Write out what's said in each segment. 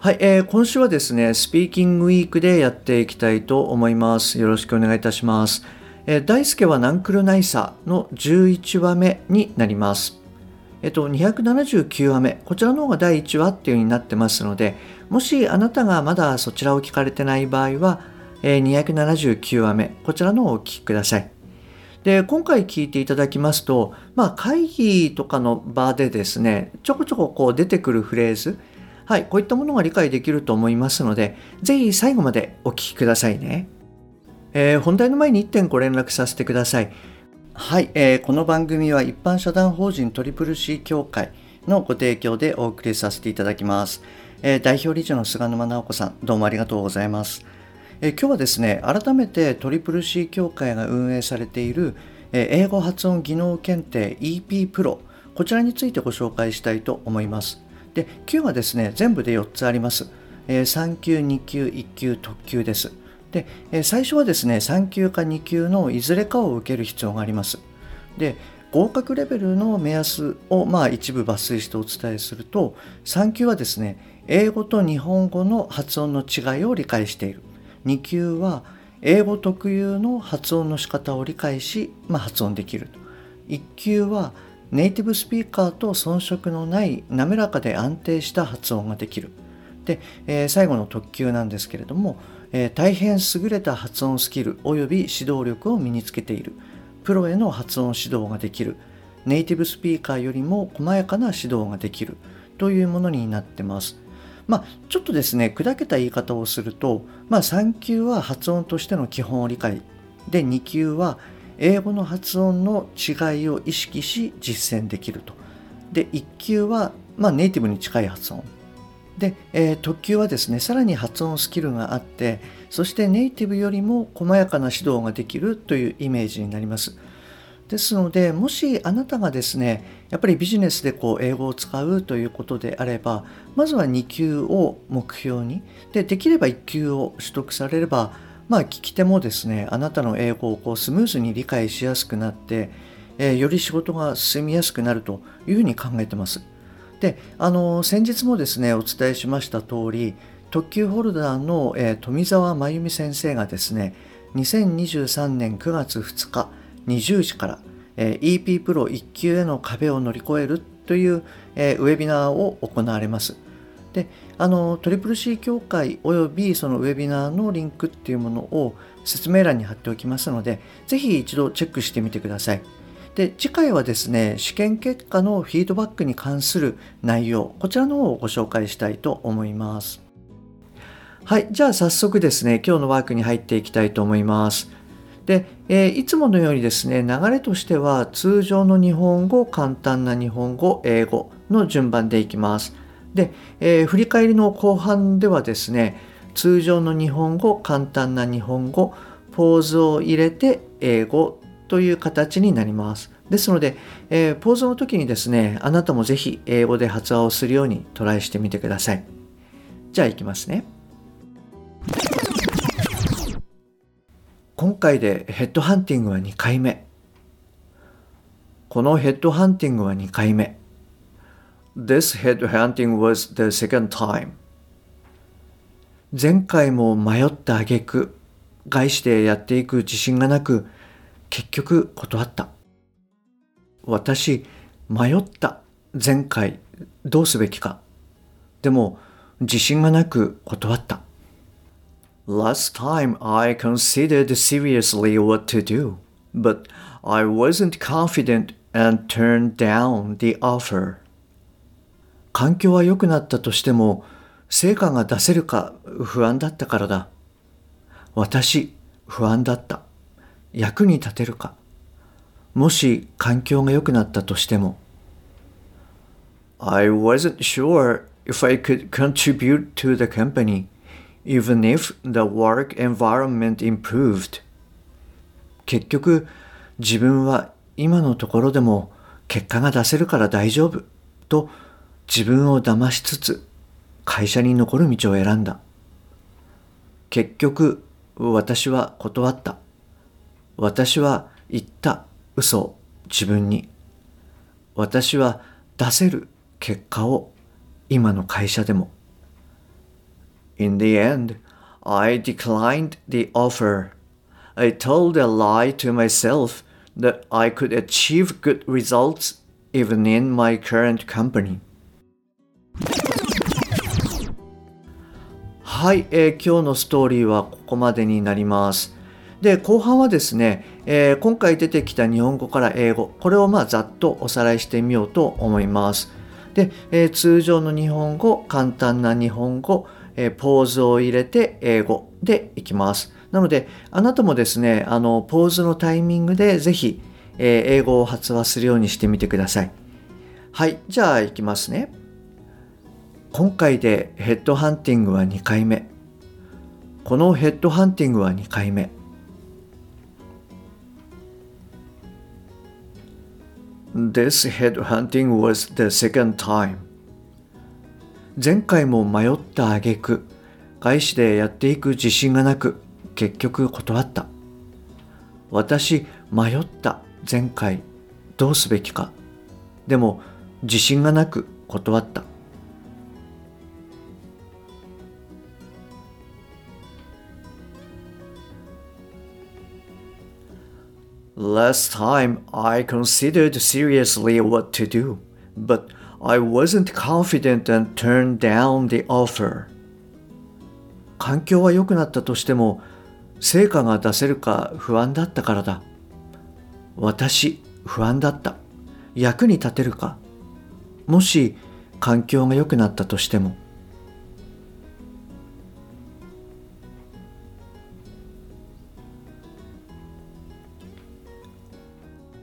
はい、えー、今週はですね、スピーキングウィークでやっていきたいと思います。よろしくお願いいたします。えー、大輔はナンクルナイサーの11話目になります。えっと、279話目、こちらの方が第1話っていう風になってますので、もしあなたがまだそちらを聞かれてない場合は、えー、279話目、こちらの方をお聞きください。で、今回聞いていただきますと、まあ、会議とかの場でですね、ちょこちょここう出てくるフレーズ、はい、こういったものが理解できると思いますので、ぜひ最後までお聞きくださいね。えー、本題の前に1点ご連絡させてください。はい、えー、この番組は一般社団法人トリプル C 協会のご提供でお送りさせていただきます。えー、代表理事の菅沼直子さん、どうもありがとうございます。え今日はですね、改めてトリプル C 協会が運営されている、え英語発音技能検定 EP プロ、こちらについてご紹介したいと思います。で級はですね全部で4つあります、えー、3級2級1級特級です。で、えー、最初はですね3級か2級のいずれかを受ける必要があります。で合格レベルの目安をまあ一部抜粋してお伝えすると3級はですね英語と日本語の発音の違いを理解している。2級は英語特有の発音の仕方を理解し、まあ、発音できる1級はネイティブスピーカーと遜色のない滑らかで安定した発音ができる。で、えー、最後の特急なんですけれども、えー、大変優れた発音スキル及び指導力を身につけている。プロへの発音指導ができる。ネイティブスピーカーよりも細やかな指導ができるというものになってます。まあ、ちょっとですね、砕けた言い方をすると、まあ、3級は発音としての基本を理解。で、2級は英語の発音の違いを意識し実践できると。で1級は、まあ、ネイティブに近い発音。で、えー、特級はですねさらに発音スキルがあってそしてネイティブよりも細やかな指導ができるというイメージになります。ですのでもしあなたがですねやっぱりビジネスでこう英語を使うということであればまずは2級を目標にでできれば1級を取得されればまあ、聞き手もですねあなたの英語をこうスムーズに理解しやすくなって、えー、より仕事が進みやすくなるというふうに考えてます。であの先日もですねお伝えしました通り特急ホルダーの、えー、富澤真由美先生がですね2023年9月2日20時から、えー、EP プロ1級への壁を乗り越えるという、えー、ウェビナーを行われます。であのトリプル C 協会およびそのウェビナーのリンクっていうものを説明欄に貼っておきますのでぜひ一度チェックしてみてください。で次回はですね試験結果のフィードバックに関する内容こちらの方をご紹介したいと思います。はいじゃあ早速ですね今日のワークに入っていきたいと思います。で、えー、いつものようにですね流れとしては通常の日本語簡単な日本語英語の順番でいきます。で、えー、振り返りの後半ではですね通常の日本語簡単な日本語ポーズを入れて英語という形になります。ですので、えー、ポーズの時にですねあなたもぜひ英語で発話をするようにトライしてみてください。じゃあいきますね。今回でヘッドハンティングは2回目。このヘッドハンティングは2回目。This headhunting was the second time. 前回も迷った挙句、害してやっていく自信がなく、結局断った。私、迷った。前回、どうすべきか。でも、自信がなく断った。Last time I considered seriously what to do, but I wasn't confident and turned down the offer. 環境は良くなったとしても成果が出せるか不安だったからだ。私、不安だった。役に立てるか。もし環境が良くなったとしても。I wasn't sure if I could contribute to the company even if the work environment improved. 結局、自分は今のところでも結果が出せるから大丈夫と自分を騙しつつ会社に残る道を選んだ。結局、私は断った。私は言った嘘を自分に。私は出せる結果を今の会社でも。In the end, I declined the offer. I told a lie to myself that I could achieve good results even in my current company. はい、えー、今日のストーリーはここまでになります。で、後半はですね、えー、今回出てきた日本語から英語、これをまあざっとおさらいしてみようと思います。で、えー、通常の日本語、簡単な日本語、えポーズを入れて英語でいきます。なので、あなたもですね、あの、ポーズのタイミングでぜひ、え英語を発話するようにしてみてください。はい、じゃあいきますね。今回でヘッドハンティングは2回目。このヘッドハンティングは2回目。This headhunting was the second time. 前回も迷った挙句、外資でやっていく自信がなく、結局断った。私、迷った前回、どうすべきか。でも、自信がなく断った。Last time I considered seriously what to do, but I wasn't confident and turned down the offer. 環境は良くなったとしても成果が出せるか不安だったからだ。私、不安だった。役に立てるか。もし環境が良くなったとしても。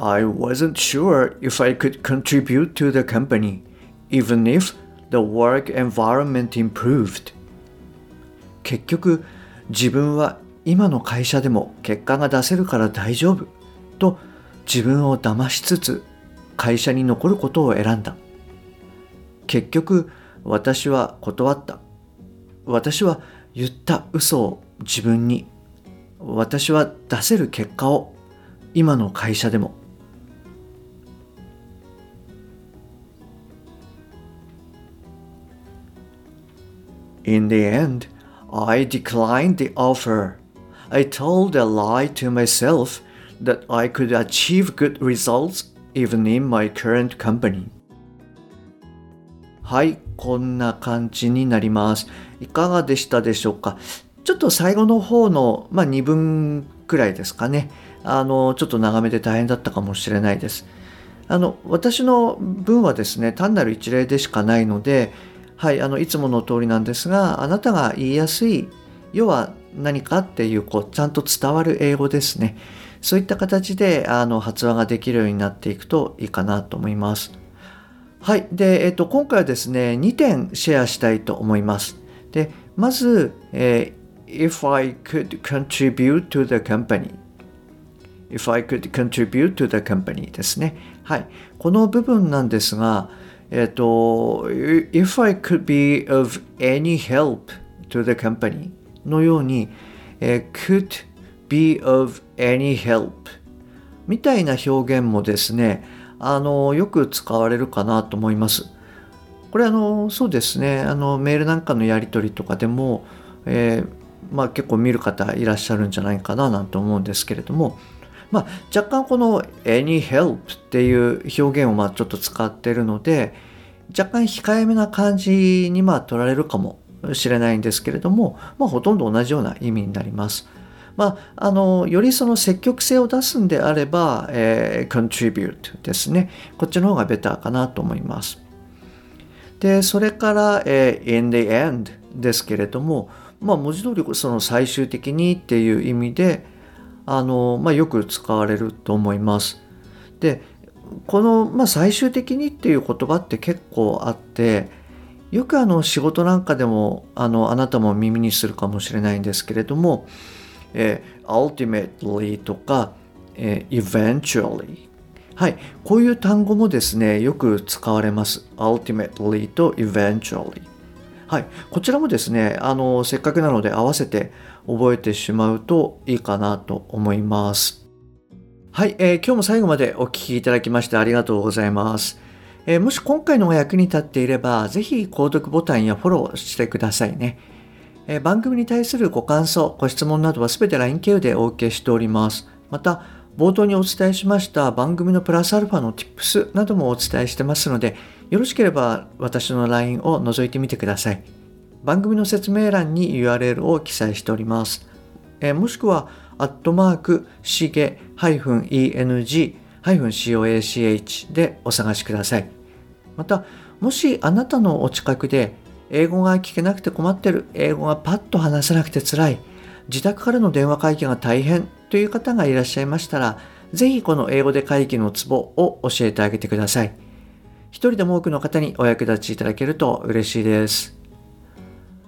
I wasn't sure if I could contribute to the company, even if the work environment improved. 結局、自分は今の会社でも結果が出せるから大丈夫と自分を騙しつつ会社に残ることを選んだ。結局、私は断った。私は言った嘘を自分に。私は出せる結果を今の会社でも In the end, I declined the offer. I told a lie to myself that I could achieve good results even in my current company. はい、こんな感じになります。いかがでしたでしょうかちょっと最後の方の、まあ、2分くらいですかね。あの、ちょっと長めで大変だったかもしれないです。あの、私の文はですね、単なる一例でしかないので、はい、あのいつもの通りなんですが、あなたが言いやすい、要は何かっていう、こう、ちゃんと伝わる英語ですね。そういった形であの発話ができるようになっていくといいかなと思います。はい。で、えっと、今回はですね、2点シェアしたいと思います。で、まず、えー、if I could contribute to the company if I could contribute to the company ですね。はい。この部分なんですが、えっと、if I could be of any help to the company のように、え could be of any help みたいな表現もですね、あの、よく使われるかなと思います。これあの、そうですね、あの、メールなんかのやり取りとかでも、えー、まあ結構見る方いらっしゃるんじゃないかななんて思うんですけれども、まあ、若干この any help っていう表現をまあちょっと使ってるので、若干控えめな感じにまあ取られるかもしれないんですけれども、まあ、ほとんど同じような意味になります。まあ、あのよりその積極性を出すんであれば、えー、contribute ですね。こっちの方がベターかなと思います。で、それから、えー、in the end ですけれども、まあ、文字通りその最終的にっていう意味で、あの、まあ、よく使われると思います。で、この、まあ、最終的にっていう言葉って結構あって、よくあの仕事なんかでもあのあなたも耳にするかもしれないんですけれども、えー、ultimately とか、えー、eventually はい、こういう単語もですね、よく使われます。ultimately と eventually。はい、こちらもですね、あの、せっかくなので合わせて覚えてしまうといいかなと思います。はい、えー、今日も最後までお聴きいただきましてありがとうございます。えー、もし今回のが役に立っていれば、ぜひ購読ボタンやフォローしてくださいね。えー、番組に対するご感想、ご質問などはすべて LINE 経由でお受けしております。また、冒頭にお伝えしました番組のプラスアルファの Tips などもお伝えしてますので、よろしければ私の LINE を覗いてみてください。番組の説明欄に URL を記載しております。えもしくは、アットマーク、しげ -eng-coach でお探しください。また、もしあなたのお近くで英語が聞けなくて困ってる、英語がパッと話せなくて辛い、自宅からの電話会議が大変という方がいらっしゃいましたら、ぜひこの英語で会議のツボを教えてあげてください。一人でも多くの方にお役立ちいただけると嬉しいです。